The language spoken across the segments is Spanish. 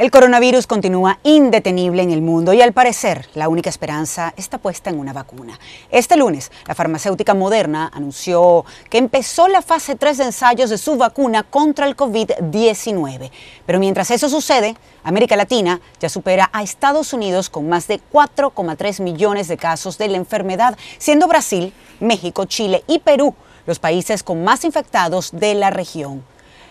El coronavirus continúa indetenible en el mundo y al parecer la única esperanza está puesta en una vacuna. Este lunes, la farmacéutica Moderna anunció que empezó la fase 3 de ensayos de su vacuna contra el COVID-19. Pero mientras eso sucede, América Latina ya supera a Estados Unidos con más de 4,3 millones de casos de la enfermedad, siendo Brasil, México, Chile y Perú los países con más infectados de la región.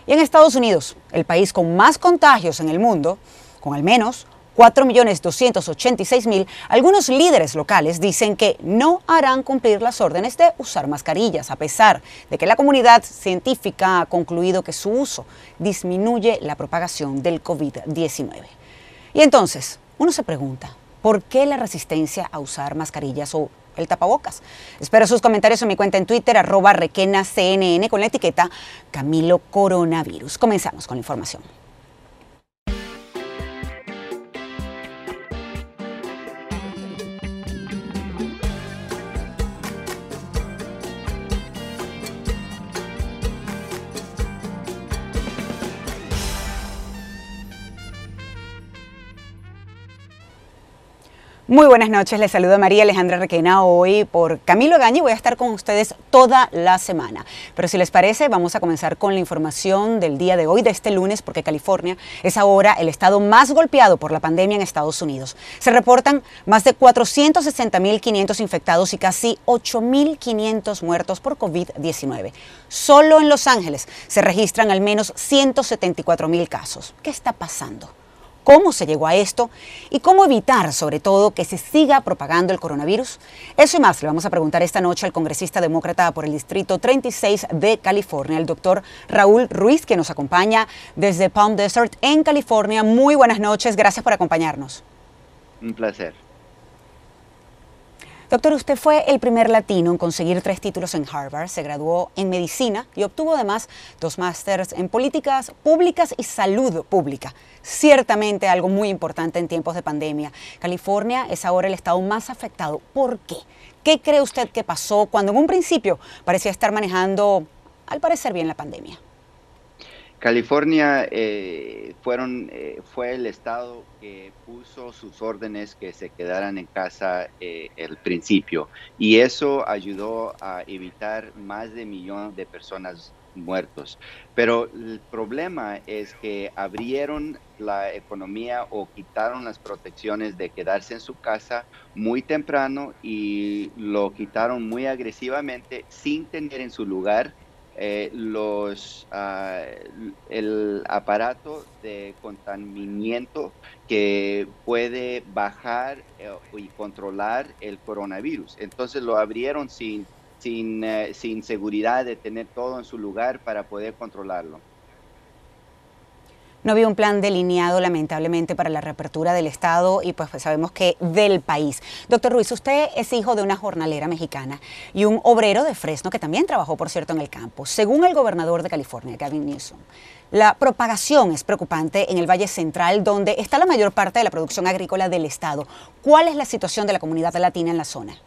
Y en Estados Unidos, el país con más contagios en el mundo, con al menos 4.286.000, algunos líderes locales dicen que no harán cumplir las órdenes de usar mascarillas, a pesar de que la comunidad científica ha concluido que su uso disminuye la propagación del COVID-19. Y entonces, uno se pregunta, ¿por qué la resistencia a usar mascarillas o el tapabocas. Espero sus comentarios en mi cuenta en Twitter, arroba requenacnn, con la etiqueta Camilo Coronavirus. Comenzamos con la información. Muy buenas noches, les saluda María Alejandra Requena hoy por Camilo Gañi. Voy a estar con ustedes toda la semana. Pero si les parece, vamos a comenzar con la información del día de hoy, de este lunes, porque California es ahora el estado más golpeado por la pandemia en Estados Unidos. Se reportan más de 460.500 infectados y casi 8.500 muertos por COVID-19. Solo en Los Ángeles se registran al menos 174.000 casos. ¿Qué está pasando? Cómo se llegó a esto y cómo evitar, sobre todo, que se siga propagando el coronavirus. Eso y más le vamos a preguntar esta noche al congresista demócrata por el Distrito 36 de California, el doctor Raúl Ruiz, que nos acompaña desde Palm Desert en California. Muy buenas noches, gracias por acompañarnos. Un placer. Doctor, usted fue el primer latino en conseguir tres títulos en Harvard, se graduó en medicina y obtuvo además dos másters en políticas públicas y salud pública. Ciertamente algo muy importante en tiempos de pandemia. California es ahora el estado más afectado. ¿Por qué? ¿Qué cree usted que pasó cuando en un principio parecía estar manejando, al parecer bien, la pandemia? California eh, fueron, eh, fue el estado que puso sus órdenes que se quedaran en casa eh, al principio y eso ayudó a evitar más de millón de personas muertos. Pero el problema es que abrieron la economía o quitaron las protecciones de quedarse en su casa muy temprano y lo quitaron muy agresivamente sin tener en su lugar eh, los, ah, el aparato de contaminamiento que puede bajar eh, y controlar el coronavirus. Entonces lo abrieron sin, sin, eh, sin seguridad de tener todo en su lugar para poder controlarlo. No había un plan delineado, lamentablemente, para la reapertura del Estado y pues, sabemos que del país. Doctor Ruiz, usted es hijo de una jornalera mexicana y un obrero de Fresno que también trabajó, por cierto, en el campo. Según el gobernador de California, Gavin Newsom, la propagación es preocupante en el Valle Central, donde está la mayor parte de la producción agrícola del Estado. ¿Cuál es la situación de la comunidad latina en la zona?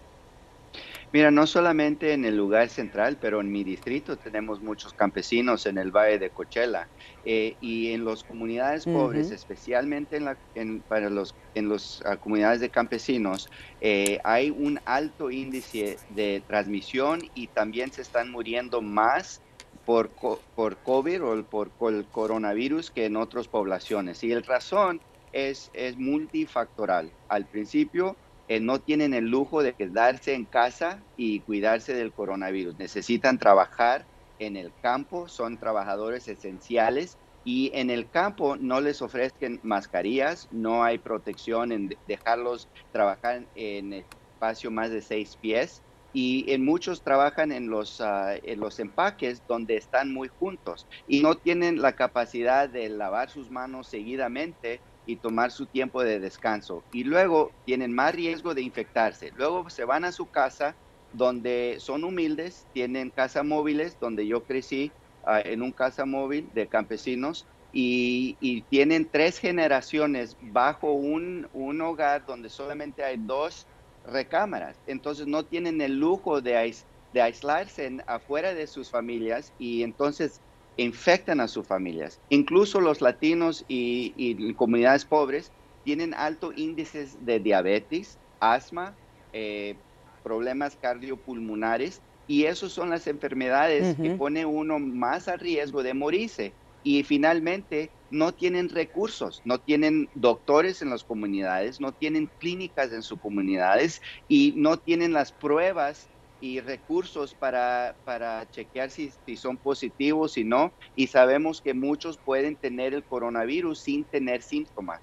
Mira, no solamente en el lugar central, pero en mi distrito tenemos muchos campesinos en el Valle de Coachella eh, y en las comunidades pobres, especialmente en, la, en, para los, en las ah, comunidades de campesinos, eh, hay un alto índice de transmisión y también se están muriendo más por, por COVID o por, por, el coronavirus que en otras poblaciones. Y la razón es, es multifactoral. Al principio, eh, no tienen el lujo de quedarse en casa y cuidarse del coronavirus. Necesitan trabajar en el campo, son trabajadores esenciales y en el campo no les ofrecen mascarillas, no hay protección en dejarlos trabajar en espacio más de seis pies y en muchos trabajan en los, ah, en los empaques donde están muy juntos y no tienen la capacidad de lavar sus manos seguidamente y tomar su tiempo de descanso. Y luego tienen más riesgo de infectarse. Luego se van a su casa donde son humildes, tienen casa móviles, donde yo crecí ah, en un casa móvil de campesinos y, tienen tres generaciones bajo un, un, hogar donde solamente hay dos recámaras. Entonces no tienen el lujo de, de aislarse afuera de sus familias y entonces infectan a sus familias. Incluso los latinos y, comunidades pobres tienen altos índices de diabetes, asma, eh, problemas cardiopulmonares y esas son las enfermedades que pone uno más a riesgo de morirse. Y finalmente no tienen recursos, no tienen doctores en las comunidades, no tienen clínicas en sus comunidades y no tienen las pruebas y recursos para, para chequear si, si son positivos, y no. Y sabemos que muchos pueden tener el coronavirus sin tener síntomas.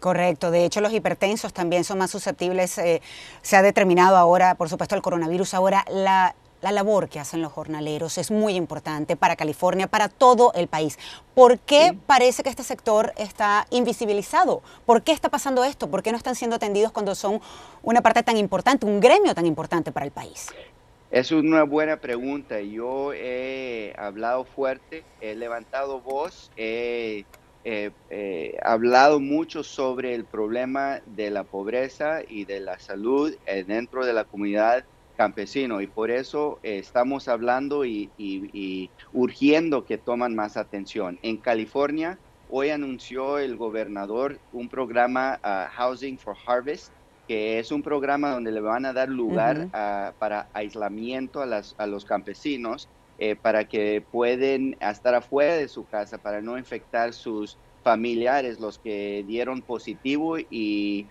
Correcto, de hecho los hipertensos también son más susceptibles, eh, se ha determinado ahora, por supuesto, el coronavirus, ahora la, labor que hacen los jornaleros es muy importante para California, para todo el país. ¿Por qué parece que este sector está invisibilizado? ¿Por qué está pasando esto? ¿Por qué no están siendo atendidos cuando son una parte tan importante, un gremio tan importante para el país? Es una buena pregunta. Yo he hablado fuerte, he levantado voz, he eh, eh, hablado mucho sobre el problema de la pobreza y de la salud eh, dentro de la comunidad campesino y por eso eh, estamos hablando y, urgiendo que toman más atención. En California, hoy anunció el gobernador un programa uh, Housing for Harvest, que es un programa donde le van a dar lugar para aislamiento a, las, a los campesinos eh, para que pueden estar afuera de su casa, para no infectar sus familiares, los que dieron positivo y,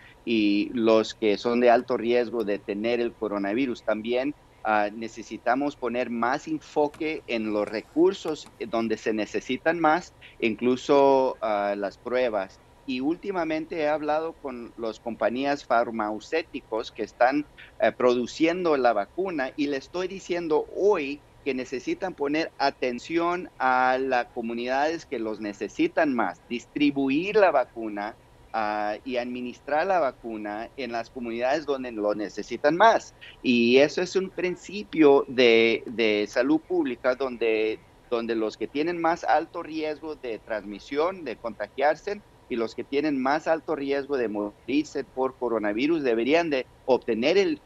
los que son de alto riesgo de tener el coronavirus. También ah, necesitamos poner más enfoque en los recursos donde se necesitan más, incluso ah, las pruebas. Y últimamente he hablado con las compañías farmacéuticos que están eh, produciendo la vacuna y le estoy diciendo hoy que necesitan poner atención a las comunidades que los necesitan más, distribuir la vacuna ah, y administrar la vacuna en las comunidades donde lo necesitan más. Y eso es un principio de, salud pública donde, donde los que tienen más alto riesgo de transmisión, de contagiarse, y los que tienen más alto riesgo de morirse por coronavirus deberían de obtener el,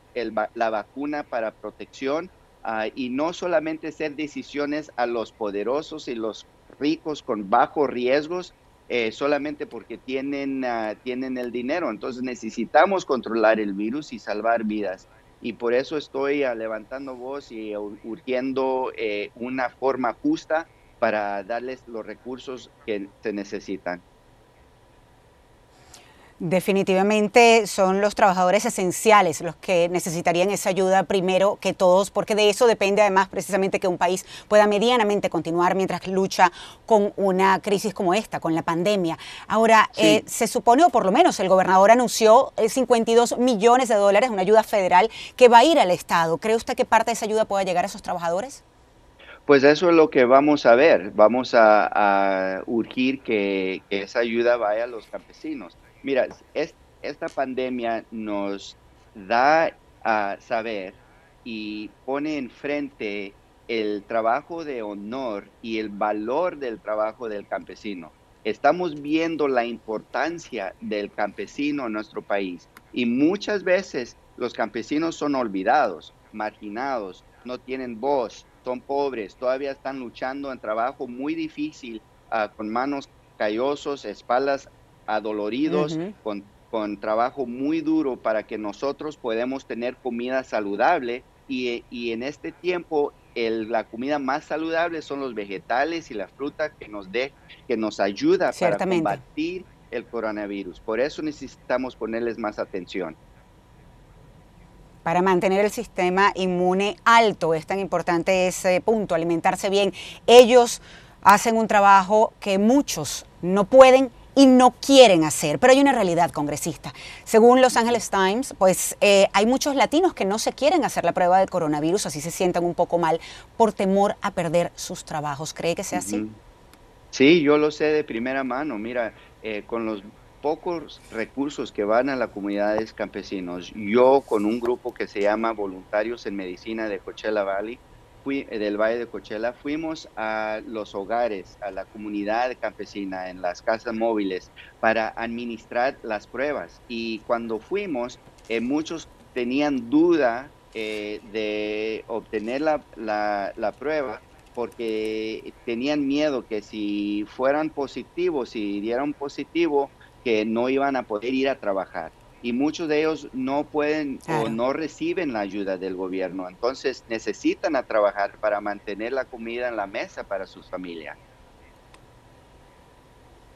la vacuna para protección Ah, y no solamente ser decisiones a los poderosos y los ricos con bajos riesgos eh, solamente porque tienen, ah, tienen el dinero. Entonces necesitamos controlar el virus y salvar vidas. Y por eso estoy ah, levantando voz y urgiendo eh, una forma justa para darles los recursos que se necesitan. Definitivamente son los trabajadores esenciales los que necesitarían esa ayuda primero que todos, porque de eso depende además precisamente que un país pueda medianamente continuar mientras lucha con una crisis como esta, con la pandemia. Ahora, eh, se supone, o por lo menos el gobernador anunció 52 eh, millones de dólares, una ayuda federal que va a ir al Estado. ¿Cree usted que parte de esa ayuda pueda llegar a esos trabajadores? Pues eso es lo que vamos a ver. Vamos a, urgir que esa ayuda vaya a los campesinos Mira, esta pandemia nos da a saber y pone enfrente el trabajo de honor y el valor del trabajo del campesino. Estamos viendo la importancia del campesino en nuestro país y muchas veces los campesinos son olvidados, marginados, no tienen voz, son pobres, todavía están luchando en trabajo muy difícil ah, con manos callosos, espaldas adoloridos, con, con, trabajo muy duro para que nosotros podamos tener comida saludable y, y en este tiempo el, la comida más saludable son los vegetales y la fruta que nos, de, que nos ayuda para combatir el coronavirus. Por eso necesitamos ponerles más atención. Para mantener el sistema inmune alto es tan importante ese punto, alimentarse bien. Ellos hacen un trabajo que muchos no pueden y no quieren hacer. Pero hay una realidad, congresista. Según Los Angeles Times, pues eh, hay muchos latinos que no se quieren hacer la prueba del coronavirus, así se sientan un poco mal por temor a perder sus trabajos. ¿Cree que sea así? Sí, yo lo sé de primera mano. Mira, eh, con los pocos recursos que van a las comunidades campesinos, yo con un grupo que se llama Voluntarios en Medicina de Coachella Valley, del Valle de Cochela, fuimos a los hogares, a la comunidad campesina, en las casas móviles, para administrar las pruebas. Y cuando fuimos, eh, muchos tenían duda eh, de obtener la, la, prueba porque tenían miedo que si fueran positivos, si dieran positivo, que no iban a poder ir a trabajar. Y muchos de ellos no pueden o no reciben la ayuda del gobierno. Entonces necesitan a trabajar para mantener la comida en la mesa para sus familias.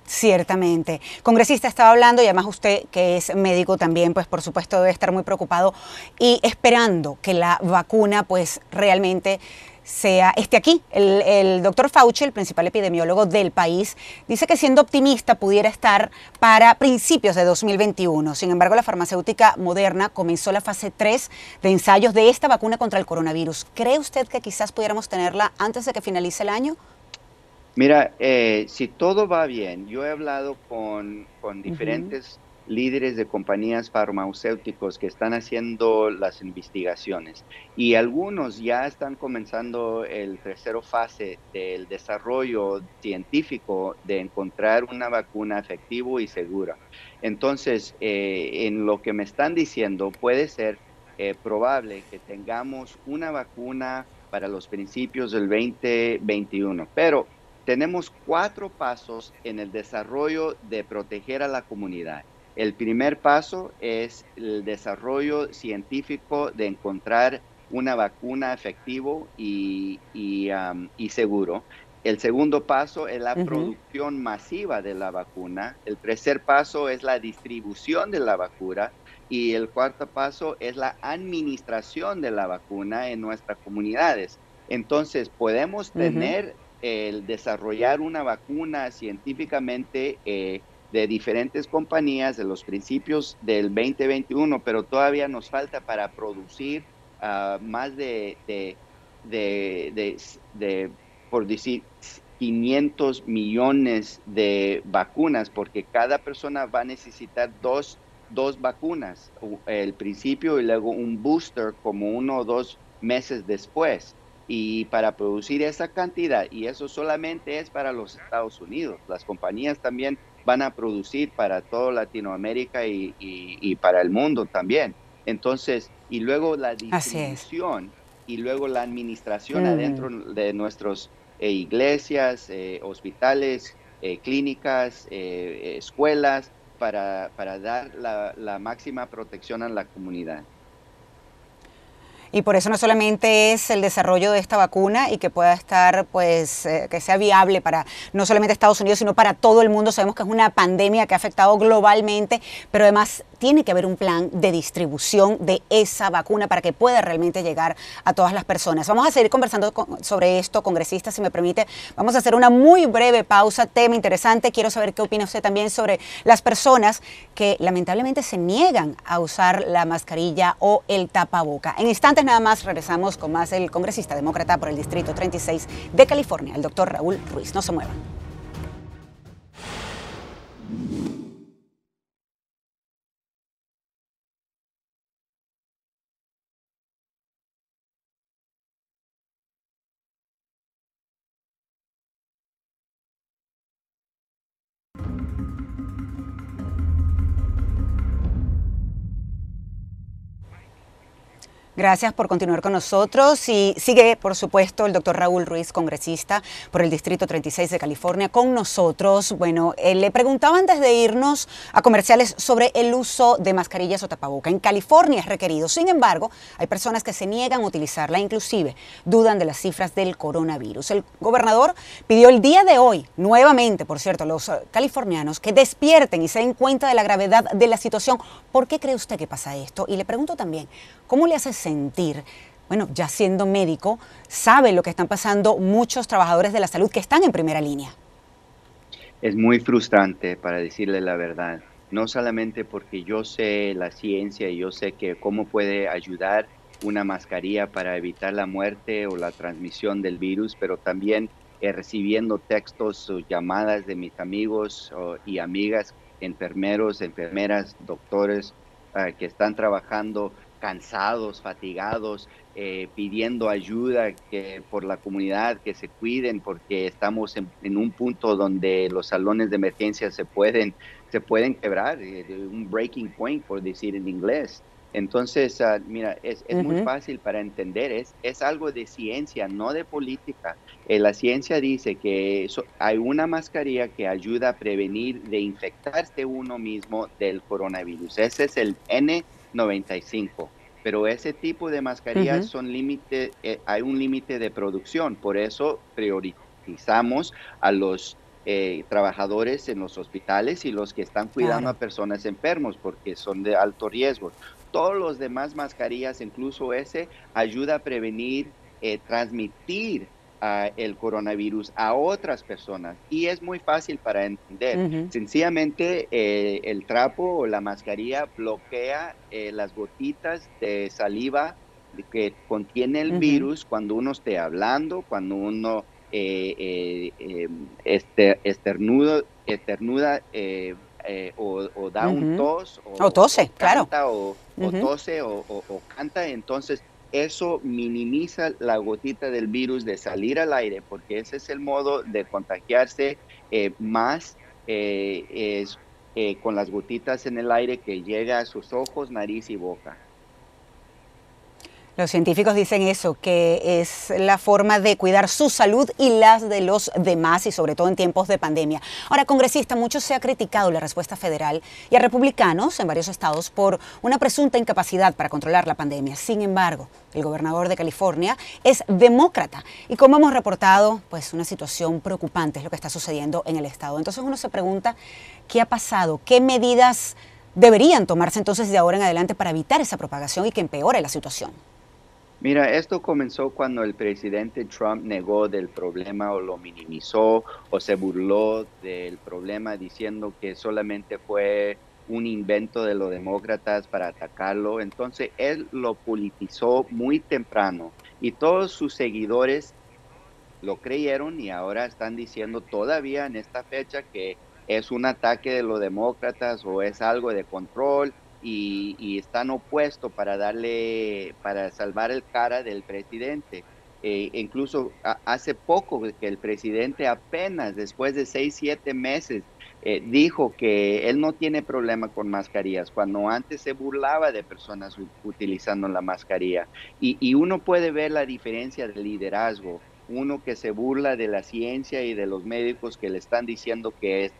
Ciertamente. Congresista estaba hablando y además usted que es médico también, pues por supuesto debe estar muy preocupado y esperando que la vacuna pues realmente sea, esté aquí. El, doctor Fauci, el principal epidemiólogo del país, dice que siendo optimista pudiera estar para principios de 2021. Sin embargo, la farmacéutica Moderna comenzó la fase 3 de ensayos de esta vacuna contra el coronavirus. ¿Cree usted que quizás pudiéramos tenerla antes de que finalice el año? Mira, eh, si todo va bien, yo he hablado con, diferentes líderes de compañías farmacéuticos que están haciendo las investigaciones y algunos ya están comenzando el tercero fase del desarrollo científico de encontrar una vacuna efectiva y segura. Entonces, eh, en lo que me están diciendo, puede ser eh, probable que tengamos una vacuna para los principios del 2021, pero tenemos cuatro pasos en el desarrollo de proteger a la comunidad. El primer paso es el desarrollo científico de encontrar una vacuna efectivo y, seguro. El segundo paso es la producción masiva de la vacuna. El tercer paso es la distribución de la vacuna. Y el cuarto paso es la administración de la vacuna en nuestras comunidades. Entonces, podemos tener el desarrollar una vacuna científicamente eh, de diferentes compañías de los principios del 2021, pero todavía nos falta para producir ah, más de, de, por decir, 500 millones de vacunas, porque cada persona va a necesitar dos, dos vacunas, el principio y luego un booster como uno o dos meses después. Y para producir esa cantidad, y eso solamente es para los Estados Unidos, las compañías también van a producir para toda Latinoamérica y, para el mundo también. Entonces, y luego la distribución y luego la administración adentro de nuestras eh, iglesias, eh, hospitales, eh, clínicas, escuelas, para, para dar la, la máxima protección a la comunidad. Y por eso no solamente es el desarrollo de esta vacuna y que pueda estar, pues, eh, que sea viable para no solamente Estados Unidos, sino para todo el mundo. Sabemos que es una pandemia que ha afectado globalmente, pero además tiene que haber un plan de distribución de esa vacuna para que pueda realmente llegar a todas las personas. Vamos a seguir conversando sobre esto, congresista, si me permite. Vamos a hacer una muy breve pausa, tema interesante. Quiero saber qué opina usted también sobre las personas que lamentablemente se niegan a usar la mascarilla o el tapaboca. En instantes nada más regresamos con más el congresista demócrata por el Distrito 36 de California, el doctor Raúl Ruiz. No se muevan. Gracias por continuar con nosotros y sigue, por supuesto, el doctor Raúl Ruiz, congresista por el Distrito 36 de California, con nosotros. Bueno, eh, le preguntaba antes de irnos a comerciales sobre el uso de mascarillas o tapaboca. En California es requerido. Sin embargo, hay personas que se niegan a utilizarla, inclusive dudan de las cifras del coronavirus. El gobernador pidió el día de hoy, nuevamente, por cierto, a los californianos que despierten y se den cuenta de la gravedad de la situación. ¿Por qué cree usted que pasa esto? Y le pregunto también, ¿cómo le hace sentir? Bueno, ya siendo médico, sabe lo que están pasando muchos trabajadores de la salud que están en primera línea. Es muy frustrante, para decirle la verdad. No solamente porque yo sé la ciencia y yo sé que cómo puede ayudar una mascarilla para evitar la muerte o la transmisión del virus, pero también eh, recibiendo textos o llamadas de mis amigos y amigas, enfermeros, enfermeras, doctores ah, que están trabajando cansados, fatigados, eh, pidiendo ayuda que, por la comunidad, que se cuiden porque estamos en, un punto donde los salones de emergencia se pueden, se pueden quebrar, eh, un breaking point, por decir en inglés. Entonces, ah, mira, es, muy fácil para entender, es, es algo de ciencia, no de política. Eh, la ciencia dice que hay una mascarilla que ayuda a prevenir de infectarse uno mismo del coronavirus. Ese es el N95. Pero ese tipo de mascarillas son límite, eh, hay un límite de producción, por eso priorizamos a los eh, trabajadores en los hospitales y los que están cuidando a personas enfermos porque son de alto riesgo. Todos los demás mascarillas, incluso ese, ayuda a prevenir, eh, transmitir el coronavirus a otras personas y es muy fácil para entender. Sencillamente eh, el trapo o la mascarilla bloquea las gotitas de saliva que contiene el virus cuando uno esté hablando, cuando uno eh, eh, eh, este, esternudo, esternuda eh, o, da un tos. O, tose, claro. O, tose o, canta, entonces eso minimiza la gotita del virus de salir al aire, porque ese es el modo de contagiarse más es, con las gotitas en el aire que llega a sus ojos, nariz y boca. Los científicos dicen eso, que es la forma de cuidar su salud y las de los demás y sobre todo en tiempos de pandemia. Ahora, congresista, mucho se ha criticado la respuesta federal y a republicanos en varios estados por una presunta incapacidad para controlar la pandemia. Sin embargo, el gobernador de California es demócrata y como hemos reportado, pues una situación preocupante es lo que está sucediendo en el estado. Entonces uno se pregunta, ¿qué ha pasado? ¿Qué medidas deberían tomarse entonces de ahora en adelante para evitar esa propagación y que empeore la situación? Mira, esto comenzó cuando el presidente Trump negó del problema o lo minimizó o se burló del problema diciendo que solamente fue un invento de los demócratas para atacarlo. Entonces él lo politizó muy temprano y todos sus seguidores lo creyeron y ahora están diciendo todavía en esta fecha que es un ataque de los demócratas o es algo de control y, están opuestos para darle, para salvar el cara del presidente. Eh, incluso hace poco que el presidente apenas después de seis, siete meses eh, dijo que él no tiene problema con mascarillas, cuando antes se burlaba de personas utilizando la mascarilla. Y, y, uno puede ver la diferencia de liderazgo, uno que se burla de la ciencia y de los médicos que le están diciendo que es,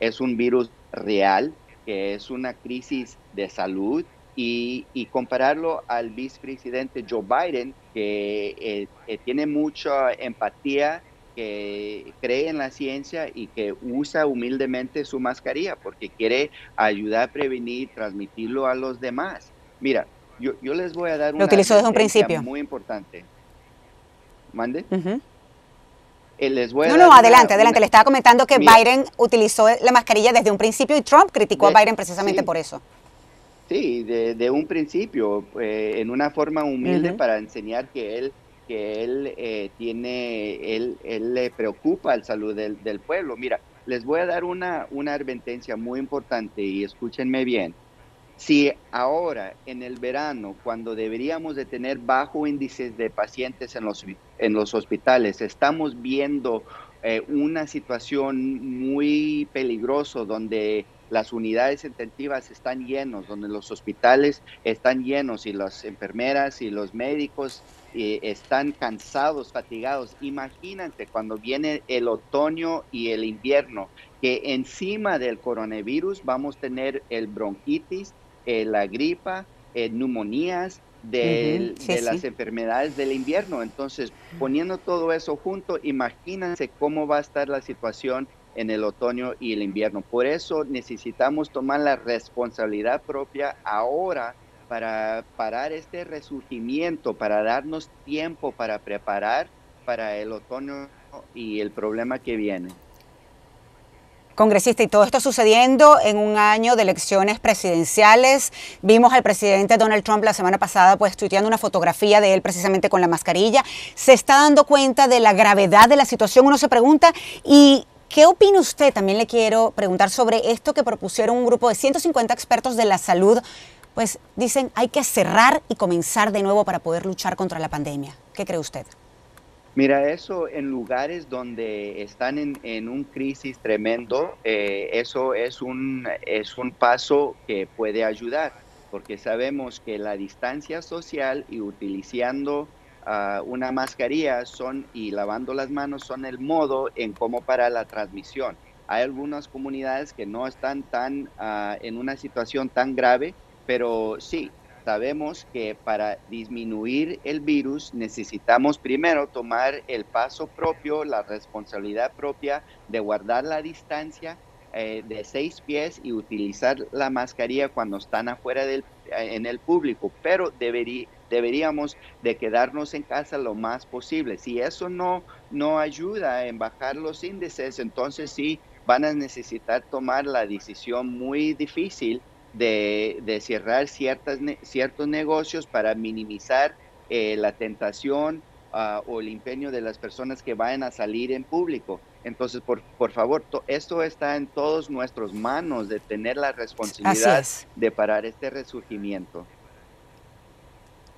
es un virus real, que es una crisis de salud, y, compararlo al vicepresidente Joe Biden, que eh, eh, tiene mucha empatía, que cree en la ciencia y que usa humildemente su mascarilla porque quiere ayudar a prevenir, transmitirlo a los demás. Mira, yo, yo les voy a dar una... Lo utilizó desde un principio. Muy importante. ¿Mande? No, no, adelante, adelante. Le estaba comentando que Biden utilizó la mascarilla desde un principio y Trump criticó a Biden precisamente por eso. Sí, de, un principio, eh, en una forma humilde para enseñar que él que él eh, tiene, él, él, le preocupa la salud del, del, pueblo. Mira, les voy a dar una, una advertencia muy importante y escúchenme bien. Si ahora en el verano, cuando deberíamos de tener bajo índices de pacientes en los, en los hospitales, estamos viendo eh, una situación muy peligrosa donde las unidades intensivas están llenos, donde los hospitales están llenos y las enfermeras y los médicos eh, están cansados, fatigados. Imagínate cuando viene el otoño y el invierno, que encima del coronavirus vamos a tener el bronquitis, eh, la gripa, eh, neumonías, de, las enfermedades del invierno. Entonces, poniendo todo eso junto, imagínense cómo va a estar la situación en el otoño y el invierno. Por eso necesitamos tomar la responsabilidad propia ahora para parar este resurgimiento, para darnos tiempo para preparar para el otoño y el problema que viene. Congresista, y todo esto sucediendo en un año de elecciones presidenciales. Vimos al presidente Donald Trump la semana pasada pues tuiteando una fotografía de él precisamente con la mascarilla. Se está dando cuenta de la gravedad de la situación. Uno se pregunta, ¿y qué opina usted? También le quiero preguntar sobre esto que propusieron un grupo de 150 expertos de la salud. Pues dicen, hay que cerrar y comenzar de nuevo para poder luchar contra la pandemia. ¿Qué cree usted? Mira, eso en lugares donde están en, en un crisis tremendo, eh, eso es un, es un paso que puede ayudar. porque sabemos que la distancia social y utilizando ah, una mascarilla son y lavando las manos son el modo en cómo para la transmisión. Hay algunas comunidades que no están tan ah, en una situación tan grave, pero sí, sabemos que para disminuir el virus necesitamos primero tomar el paso propio, la responsabilidad propia de guardar la distancia eh, de seis pies y utilizar la mascarilla cuando están afuera del, eh, en el público, pero deberíamos de quedarnos en casa lo más posible. Si eso no, no ayuda en bajar los índices, entonces sí van a necesitar tomar la decisión muy difícil de, cerrar ciertas, ciertos negocios para minimizar eh, la tentación ah, o el empeño de las personas que vayan a salir en público. Entonces, por, por favor, esto está en todas nuestras manos de tener la responsabilidad de parar este resurgimiento.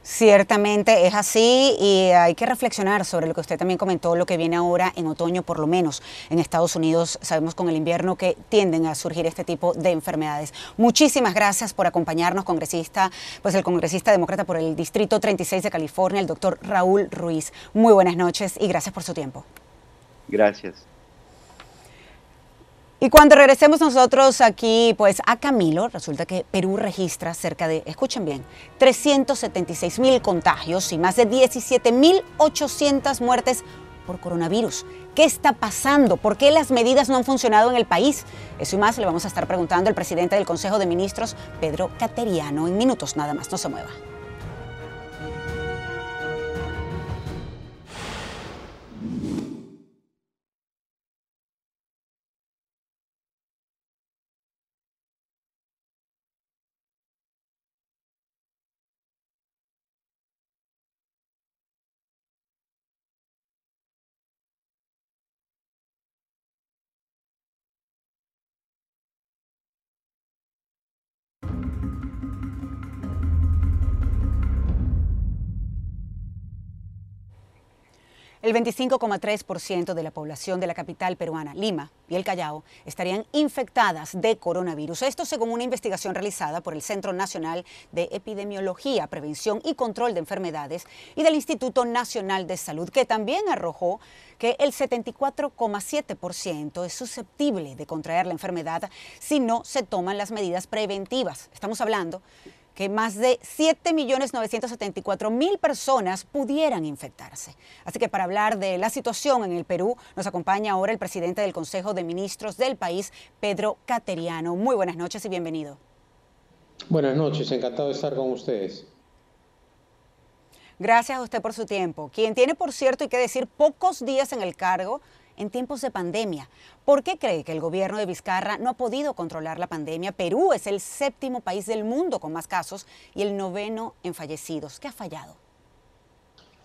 Ciertamente es así y hay que reflexionar sobre lo que usted también comentó, lo que viene ahora en otoño, por lo menos en Estados Unidos. Sabemos con el invierno que tienden a surgir este tipo de enfermedades. Muchísimas gracias por acompañarnos, congresista, pues el congresista demócrata por el Distrito 36 de California, el doctor Raúl Ruiz. Muy buenas noches y gracias por su tiempo. Gracias. Y cuando regresemos nosotros aquí, pues a Camilo, resulta que Perú registra cerca de, escuchen bien, 376 mil contagios y más de 17 mil 800 muertes por coronavirus. ¿Qué está pasando? ¿Por qué las medidas no han funcionado en el país? Eso y más le vamos a estar preguntando al presidente del Consejo de Ministros, Pedro Cateriano, en minutos nada más. No se mueva. El 25,3% de la población de la capital peruana, Lima y el Callao, estarían infectadas de coronavirus. Esto según una investigación realizada por el Centro Nacional de Epidemiología, Prevención y Control de Enfermedades y del Instituto Nacional de Salud, que también arrojó que el 74,7% es susceptible de contraer la enfermedad si no se toman las medidas preventivas. Estamos hablando que más de 7.974.000 personas pudieran infectarse. Así que para hablar de la situación en el Perú, nos acompaña ahora el presidente del Consejo de Ministros del país, Pedro Cateriano. Muy buenas noches y bienvenido. Buenas noches, encantado de estar con ustedes. Gracias a usted por su tiempo. Quien tiene, por cierto, hay que decir, pocos días en el cargo, en tiempos de pandemia. ¿Por qué cree que el gobierno de Vizcarra no ha podido controlar la pandemia? Perú es el séptimo país del mundo con más casos y el noveno en fallecidos. ¿Qué ha fallado?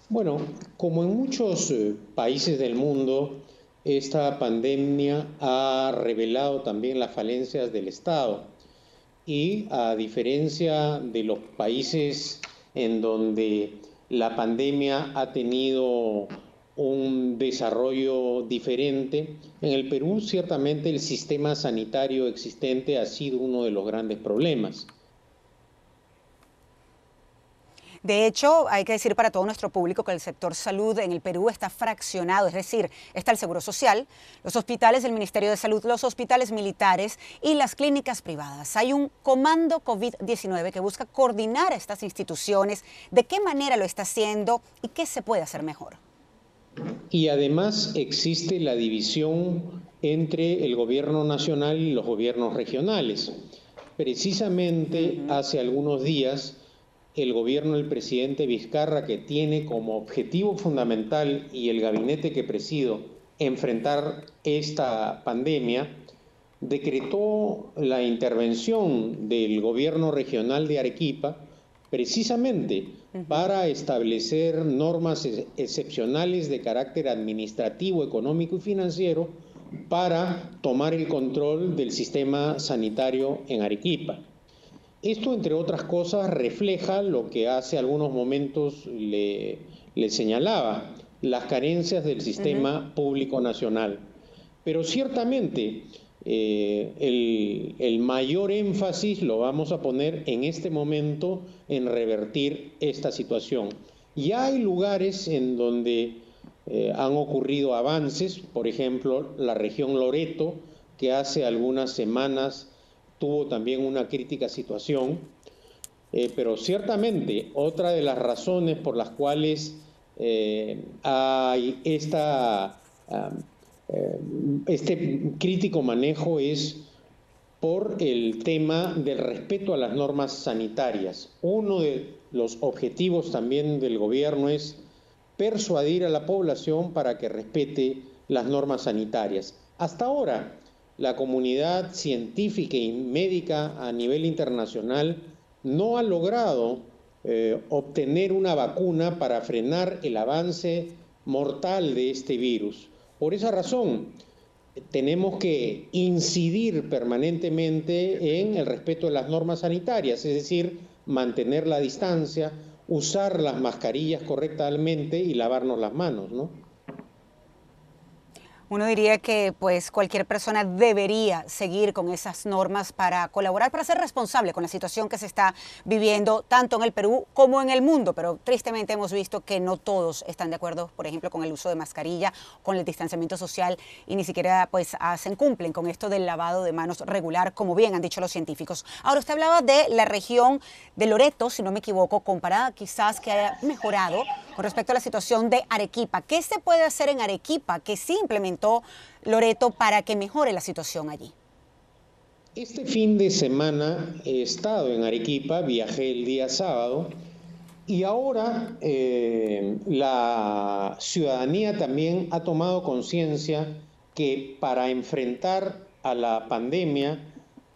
Bueno, como en muchos eh, países del mundo, esta pandemia ha revelado también las falencias del Estado. Y a diferencia de los países en donde la pandemia ha tenido un desarrollo diferente. En el Perú ciertamente el sistema sanitario existente ha sido uno de los grandes problemas. De hecho, hay que decir para todo nuestro público que el sector salud en el Perú está fraccionado, es decir, está el Seguro Social, los hospitales del Ministerio de Salud, los hospitales militares y las clínicas privadas. Hay un comando COVID-19 que busca coordinar estas instituciones, de qué manera lo está haciendo y qué se puede hacer mejor. Y además existe la división entre el gobierno nacional y los gobiernos regionales. Precisamente hace algunos días el gobierno del presidente Vizcarra, que tiene como objetivo fundamental y el gabinete que presido enfrentar esta pandemia, decretó la intervención del gobierno regional de Arequipa precisamente para establecer normas excepcionales de carácter administrativo, económico y financiero para tomar el control del sistema sanitario en Arequipa. Esto, entre otras cosas, refleja lo que hace algunos momentos le, señalaba, las carencias del sistema público nacional. Pero ciertamente eh, el, mayor énfasis lo vamos a poner en este momento en revertir esta situación. Ya hay lugares en donde eh, han ocurrido avances, por ejemplo, la región Loreto, que hace algunas semanas tuvo también una crítica situación, eh, pero ciertamente otra de las razones por las cuales hay esta eh, este crítico manejo es por el tema del respeto a las normas sanitarias. Uno de los objetivos también del gobierno es persuadir a la población para que respete las normas sanitarias. Hasta ahora, la comunidad científica y médica a nivel internacional no ha logrado eh, obtener una vacuna para frenar el avance mortal de este virus. Por esa razón, tenemos que incidir permanentemente en el respeto de las normas sanitarias, es decir, mantener la distancia, usar las mascarillas correctamente y lavarnos las manos, ¿no? Uno diría que pues cualquier persona debería seguir con esas normas para colaborar, para ser responsable con la situación que se está viviendo tanto en el Perú como en el mundo, pero tristemente hemos visto que no todos están de acuerdo, por ejemplo, con el uso de mascarilla, con el distanciamiento social y ni siquiera pues hacen cumplen con esto del lavado de manos regular, como bien han dicho los científicos. Ahora usted hablaba de la región de Loreto, si no me equivoco, comparada quizás que haya mejorado con respecto a la situación de Arequipa. ¿Qué se puede hacer en Arequipa que simplemente Loreto para que mejore la situación allí? Este fin de semana he estado en Arequipa, viajé el día sábado y ahora eh, la ciudadanía también ha tomado conciencia que para enfrentar a la pandemia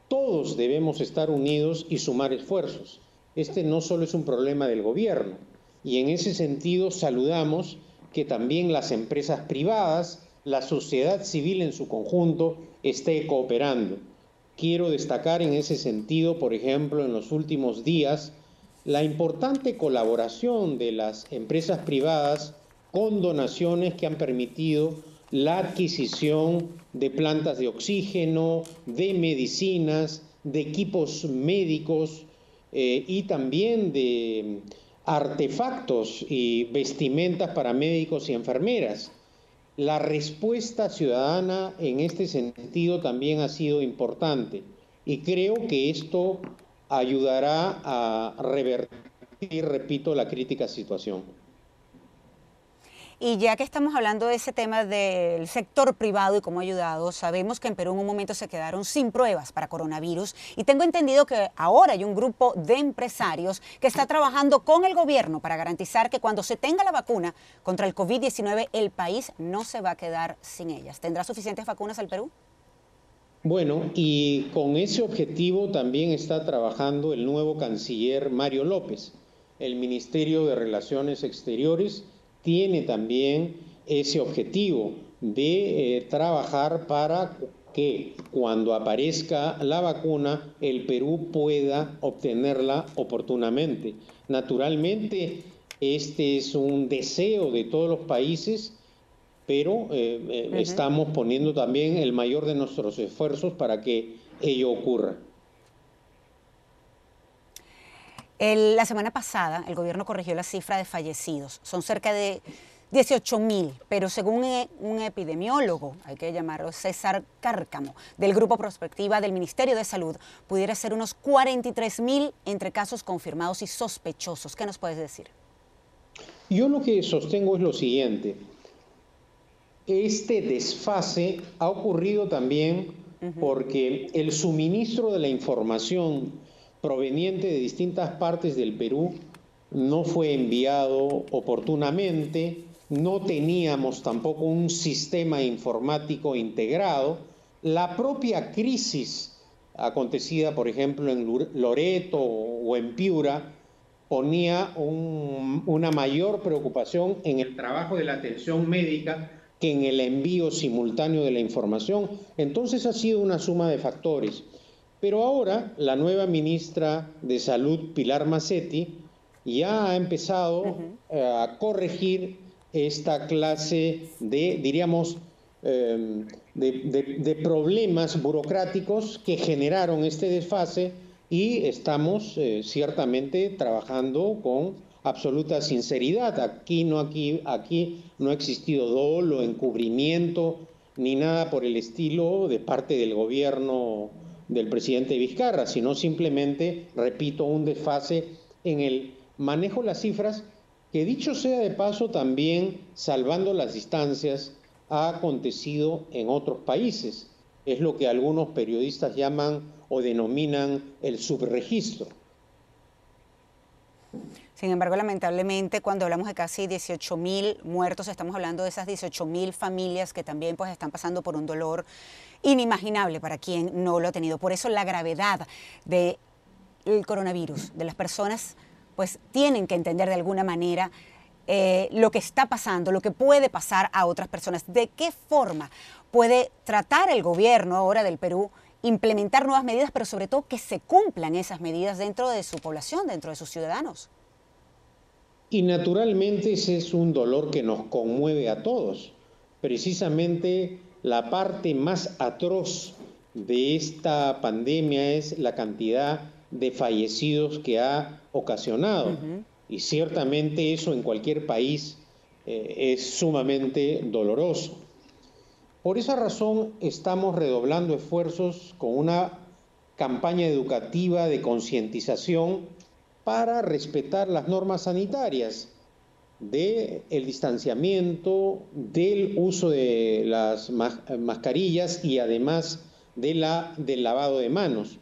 todos debemos estar unidos y sumar esfuerzos. Este no solo es un problema del gobierno y en ese sentido saludamos que también las empresas privadas la sociedad civil en su conjunto esté cooperando. Quiero destacar en ese sentido, por ejemplo, en los últimos días, la importante colaboración de las empresas privadas con donaciones que han permitido la adquisición de plantas de oxígeno, de medicinas, de equipos médicos eh, y también de artefactos y vestimentas para médicos y enfermeras. La respuesta ciudadana en este sentido también ha sido importante y creo que esto ayudará a revertir, repito, la crítica situación. Y ya que estamos hablando de ese tema del sector privado y cómo ha ayudado, sabemos que en Perú en un momento se quedaron sin pruebas para coronavirus y tengo entendido que ahora hay un grupo de empresarios que está trabajando con el gobierno para garantizar que cuando se tenga la vacuna contra el COVID-19 el país no se va a quedar sin ellas. ¿Tendrá suficientes vacunas el Perú? Bueno, y con ese objetivo también está trabajando el nuevo canciller Mario López. El Ministerio de Relaciones Exteriores tiene también ese objetivo de eh, trabajar para que cuando aparezca la vacuna el Perú pueda obtenerla oportunamente. Naturalmente, este es un deseo de todos los países, pero eh, eh, estamos poniendo también el mayor de nuestros esfuerzos para que ello ocurra la semana pasada el gobierno corrigió la cifra de fallecidos. Son cerca de 18 mil, pero según e, un epidemiólogo, hay que llamarlo César Cárcamo, del Grupo Prospectiva del Ministerio de Salud, pudiera ser unos 43 mil entre casos confirmados y sospechosos. ¿Qué nos puedes decir? Yo lo que sostengo es lo siguiente. Este desfase ha ocurrido también porque el suministro de la información proveniente de distintas partes del Perú no fue enviado oportunamente, no teníamos tampoco un sistema informático integrado, la propia crisis acontecida, por ejemplo, en Loreto o en Piura, ponía una mayor preocupación en el trabajo de la atención médica que en el envío simultáneo de la información. Entonces ha sido una suma de factores. Pero ahora la nueva ministra de Salud, Pilar Macetti, ya ha empezado eh, a corregir esta clase de, diríamos, em, de, problemas burocráticos que generaron este desfase y estamos eh, ciertamente trabajando con absoluta sinceridad. Aquí no, aquí, aquí no ha existido dolo, encubrimiento, ni nada por el estilo de parte del gobierno del presidente Vizcarra, sino simplemente, repito, un desfase en el manejo de las cifras que dicho sea de paso también, salvando las distancias, ha acontecido en otros países. Es lo que algunos periodistas llaman o denominan el subregistro. Sin embargo, lamentablemente, cuando hablamos de casi 18 mil muertos, estamos hablando de esas 18 mil familias que también pues, están pasando por un dolor inimaginable para quien no lo ha tenido. Por eso la gravedad del coronavirus, de las personas, pues tienen que entender de alguna manera eh, lo que está pasando, lo que puede pasar a otras personas. ¿De qué forma puede tratar el gobierno ahora del Perú implementar nuevas medidas, pero sobre todo que se cumplan esas medidas dentro de su población, dentro de sus ciudadanos? Y naturalmente ese es un dolor que nos conmueve a todos. Precisamente la parte más atroz de esta pandemia es la cantidad de fallecidos que ha ocasionado. Y ciertamente eso en cualquier país eh, es sumamente doloroso. Por esa razón estamos redoblando esfuerzos con una campaña educativa de concientización para respetar las normas sanitarias del el distanciamiento, del uso de las mascarillas y además de la, del lavado de manos.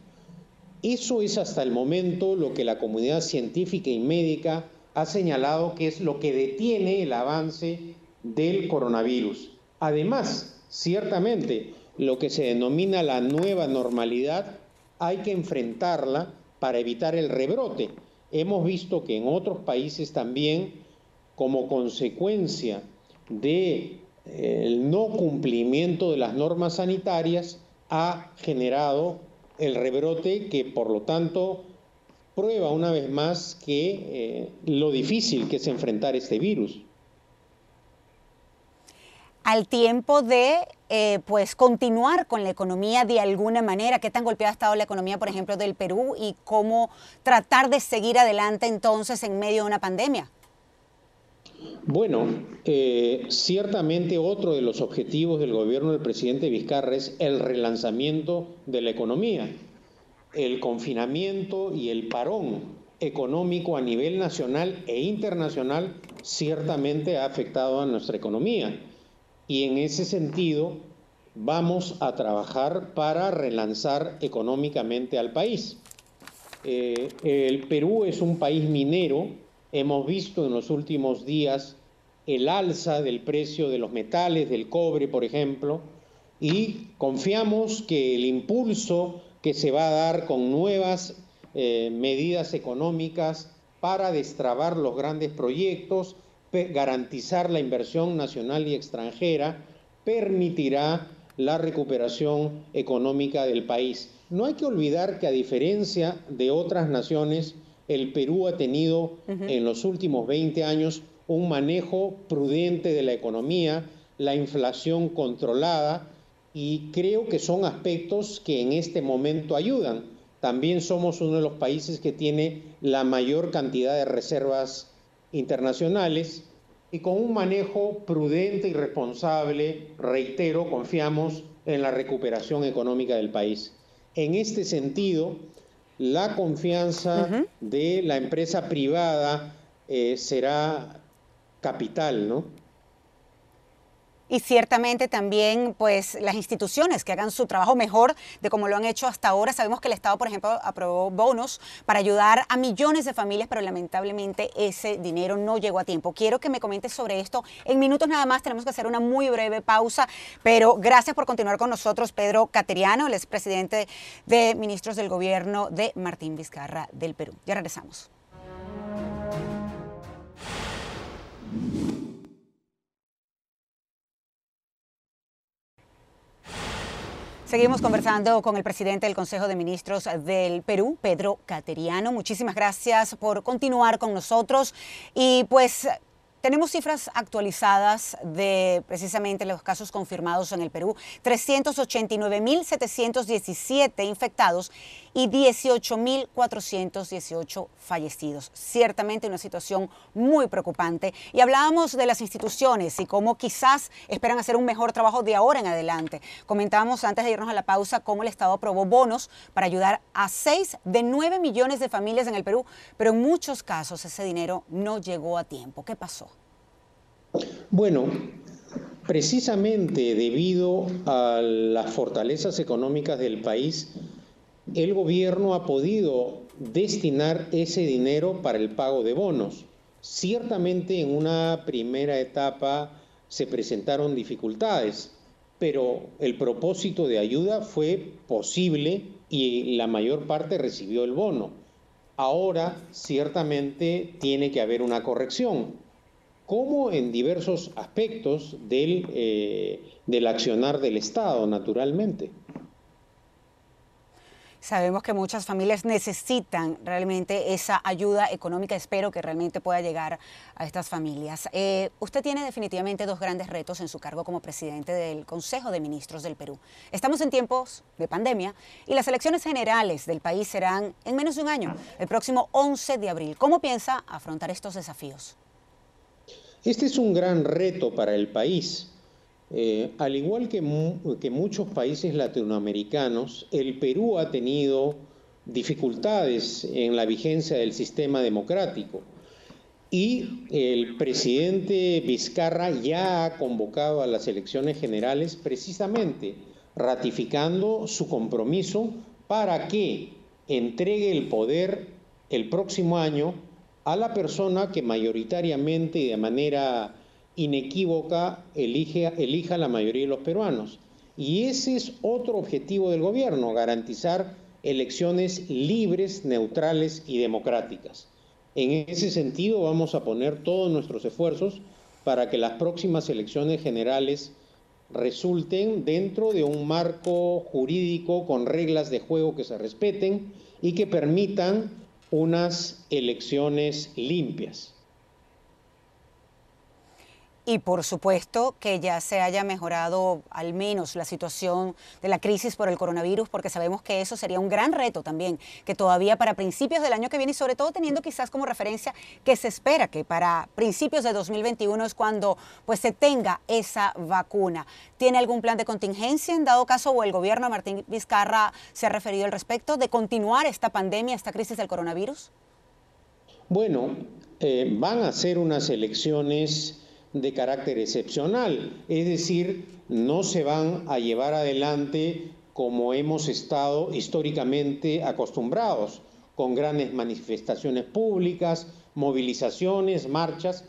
Eso es hasta el momento lo que la comunidad científica y médica ha señalado que es lo que detiene el avance del coronavirus. Además, ciertamente, lo que se denomina la nueva normalidad hay que enfrentarla para evitar el rebrote hemos visto que en otros países también, como consecuencia del eh, no cumplimiento de las normas sanitarias, ha generado el rebrote que por lo tanto prueba una vez más que eh, lo difícil que es enfrentar este virus al tiempo de eh, pues continuar con la economía de alguna manera. ¿Qué tan golpeada ha estado la economía, por ejemplo, del Perú y cómo tratar de seguir adelante entonces en medio de una pandemia? Bueno, eh, ciertamente otro de los objetivos del gobierno del presidente Vizcarra es el relanzamiento de la economía. El confinamiento y el parón económico a nivel nacional e internacional ciertamente ha afectado a nuestra economía y en ese sentido vamos a trabajar para relanzar económicamente al país. Eh, el Perú es un país minero, hemos visto en los últimos días el alza del precio de los metales, del cobre, por ejemplo, y confiamos que el impulso que se va a dar con nuevas eh, medidas económicas para destrabar los grandes proyectos, garantizar la inversión nacional y extranjera, permitirá la recuperación económica del país. No hay que olvidar que a diferencia de otras naciones, el Perú ha tenido en los últimos 20 años un manejo prudente de la economía, la inflación controlada y creo que son aspectos que en este momento ayudan. También somos uno de los países que tiene la mayor cantidad de reservas internacionales y con un manejo prudente y responsable, reitero, confiamos en la recuperación económica del país. En este sentido, la confianza de la empresa privada eh, será capital, ¿no? Y ciertamente también pues las instituciones que hagan su trabajo mejor de como lo han hecho hasta ahora. Sabemos que el Estado, por ejemplo, aprobó bonos para ayudar a millones de familias, pero lamentablemente ese dinero no llegó a tiempo. Quiero que me comentes sobre esto en minutos nada más. Tenemos que hacer una muy breve pausa, pero gracias por continuar con nosotros, Pedro Cateriano, el expresidente de ministros del gobierno de Martín Vizcarra del Perú. Ya regresamos. Seguimos conversando con el presidente del Consejo de Ministros del Perú, Pedro Cateriano. Muchísimas gracias por continuar con nosotros y pues tenemos cifras actualizadas de precisamente los casos confirmados en el Perú. 389.717 infectados y 18.418 fallecidos. Ciertamente una situación muy preocupante. Y hablábamos de las instituciones y cómo quizás esperan hacer un mejor trabajo de ahora en adelante. Comentábamos antes de irnos a la pausa cómo el Estado aprobó bonos para ayudar a 6 de 9 millones de familias en el Perú, pero en muchos casos ese dinero no llegó a tiempo. ¿Qué pasó? Bueno, precisamente debido a las fortalezas económicas del país, el gobierno ha podido destinar ese dinero para el pago de bonos. Ciertamente en una primera etapa se presentaron dificultades, pero el propósito de ayuda fue posible y la mayor parte recibió el bono. Ahora ciertamente tiene que haber una corrección, como en diversos aspectos del, eh, del accionar del Estado, naturalmente. Sabemos que muchas familias necesitan realmente esa ayuda económica. Espero que realmente pueda llegar a estas familias. Eh, usted tiene definitivamente dos grandes retos en su cargo como presidente del Consejo de Ministros del Perú. Estamos en tiempos de pandemia y las elecciones generales del país serán en menos de un año, el próximo 11 de abril. ¿Cómo piensa afrontar estos desafíos? Este es un gran reto para el país. Eh, al igual que, que muchos países latinoamericanos, el Perú ha tenido dificultades en la vigencia del sistema democrático. Y el presidente Vizcarra ya ha convocado a las elecciones generales precisamente ratificando su compromiso para que entregue el poder el próximo año a la persona que mayoritariamente y de manera inequívoca elige, elija la mayoría de los peruanos. Y ese es otro objetivo del gobierno, garantizar elecciones libres, neutrales y democráticas. En ese sentido vamos a poner todos nuestros esfuerzos para que las próximas elecciones generales resulten dentro de un marco jurídico con reglas de juego que se respeten y que permitan unas elecciones limpias. Y por supuesto que ya se haya mejorado al menos la situación de la crisis por el coronavirus, porque sabemos que eso sería un gran reto también, que todavía para principios del año que viene y sobre todo teniendo quizás como referencia que se espera que para principios de 2021 es cuando pues se tenga esa vacuna. ¿Tiene algún plan de contingencia en dado caso o el gobierno Martín Vizcarra se ha referido al respecto de continuar esta pandemia, esta crisis del coronavirus? Bueno, eh, van a ser unas elecciones de carácter excepcional, es decir, no se van a llevar adelante como hemos estado históricamente acostumbrados, con grandes manifestaciones públicas, movilizaciones, marchas.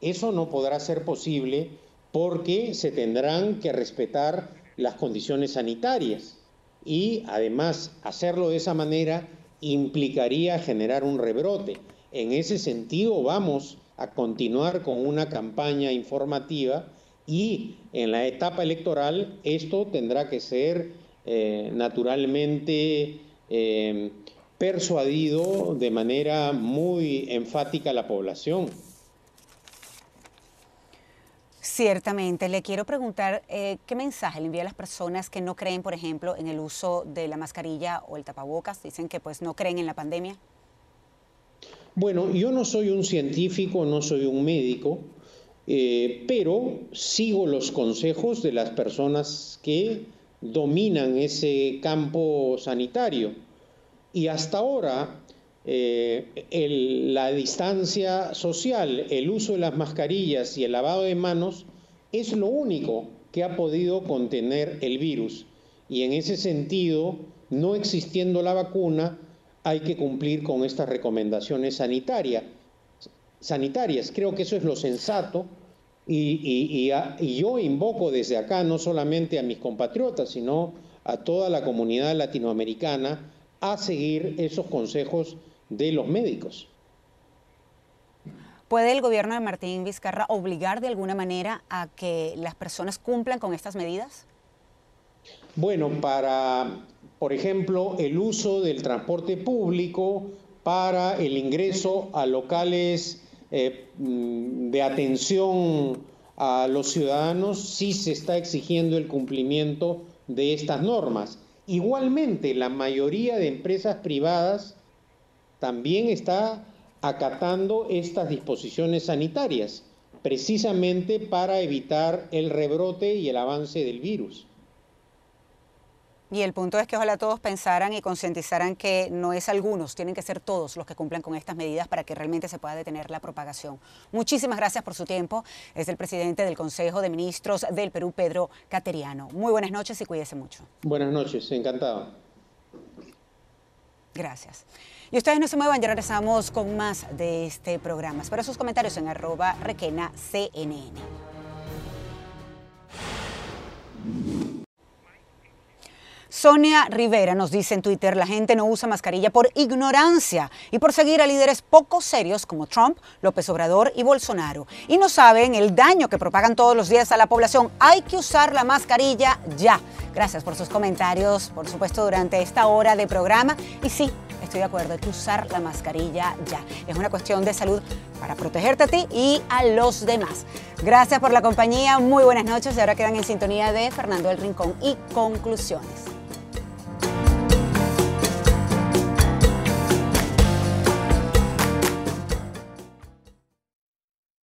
Eso no podrá ser posible porque se tendrán que respetar las condiciones sanitarias y además hacerlo de esa manera implicaría generar un rebrote. En ese sentido vamos a continuar con una campaña informativa y en la etapa electoral esto tendrá que ser eh, naturalmente eh, persuadido de manera muy enfática a la población. Ciertamente, le quiero preguntar eh, qué mensaje le envía a las personas que no creen, por ejemplo, en el uso de la mascarilla o el tapabocas, dicen que pues no creen en la pandemia. Bueno, yo no soy un científico, no soy un médico, eh, pero sigo los consejos de las personas que dominan ese campo sanitario. Y hasta ahora, eh, la distancia social, el uso de las mascarillas y el lavado de manos es lo único que ha podido contener el virus. Y en ese sentido, no existiendo la vacuna, hay que cumplir con estas recomendaciones sanitarias. sanitarias. Creo que eso es lo sensato y, yo invoco desde acá no solamente a mis compatriotas, sino a toda la comunidad latinoamericana a seguir esos consejos de los médicos. ¿Puede el gobierno de Martín Vizcarra obligar de alguna manera a que las personas cumplan con estas medidas? Bueno, para por ejemplo, el uso del transporte público para el ingreso a locales eh, mm, de atención a los ciudadanos, sí se está exigiendo el cumplimiento de estas normas. Igualmente, la mayoría de empresas privadas también está acatando estas disposiciones sanitarias, precisamente para evitar el rebrote y el avance del virus. Y el punto es que ojalá todos pensaran y concientizaran que no es algunos, tienen que ser todos los que cumplan con estas medidas para que realmente se pueda detener la propagación. Muchísimas gracias por su tiempo. Es el presidente del Consejo de Ministros del Perú, Pedro Cateriano. Muy buenas noches y cuídese mucho. Buenas noches, encantado. Gracias. Y ustedes no se muevan, ya regresamos con más de este programa. Espero sus comentarios en arroba requena CNN. Sonia Rivera nos dice en Twitter, la gente no usa mascarilla por ignorancia y por seguir a líderes poco serios como Trump, López Obrador y Bolsonaro. Y no saben el daño que propagan todos los días a la población. Hay que usar la mascarilla ya. Gracias por sus comentarios, por supuesto, durante esta hora de programa. Y sí, estoy de acuerdo, hay que usar la mascarilla ya. Es una cuestión de salud para protegerte a ti y a los demás. Gracias por la compañía, muy buenas noches y ahora quedan en sintonía de Fernando del Rincón y conclusiones.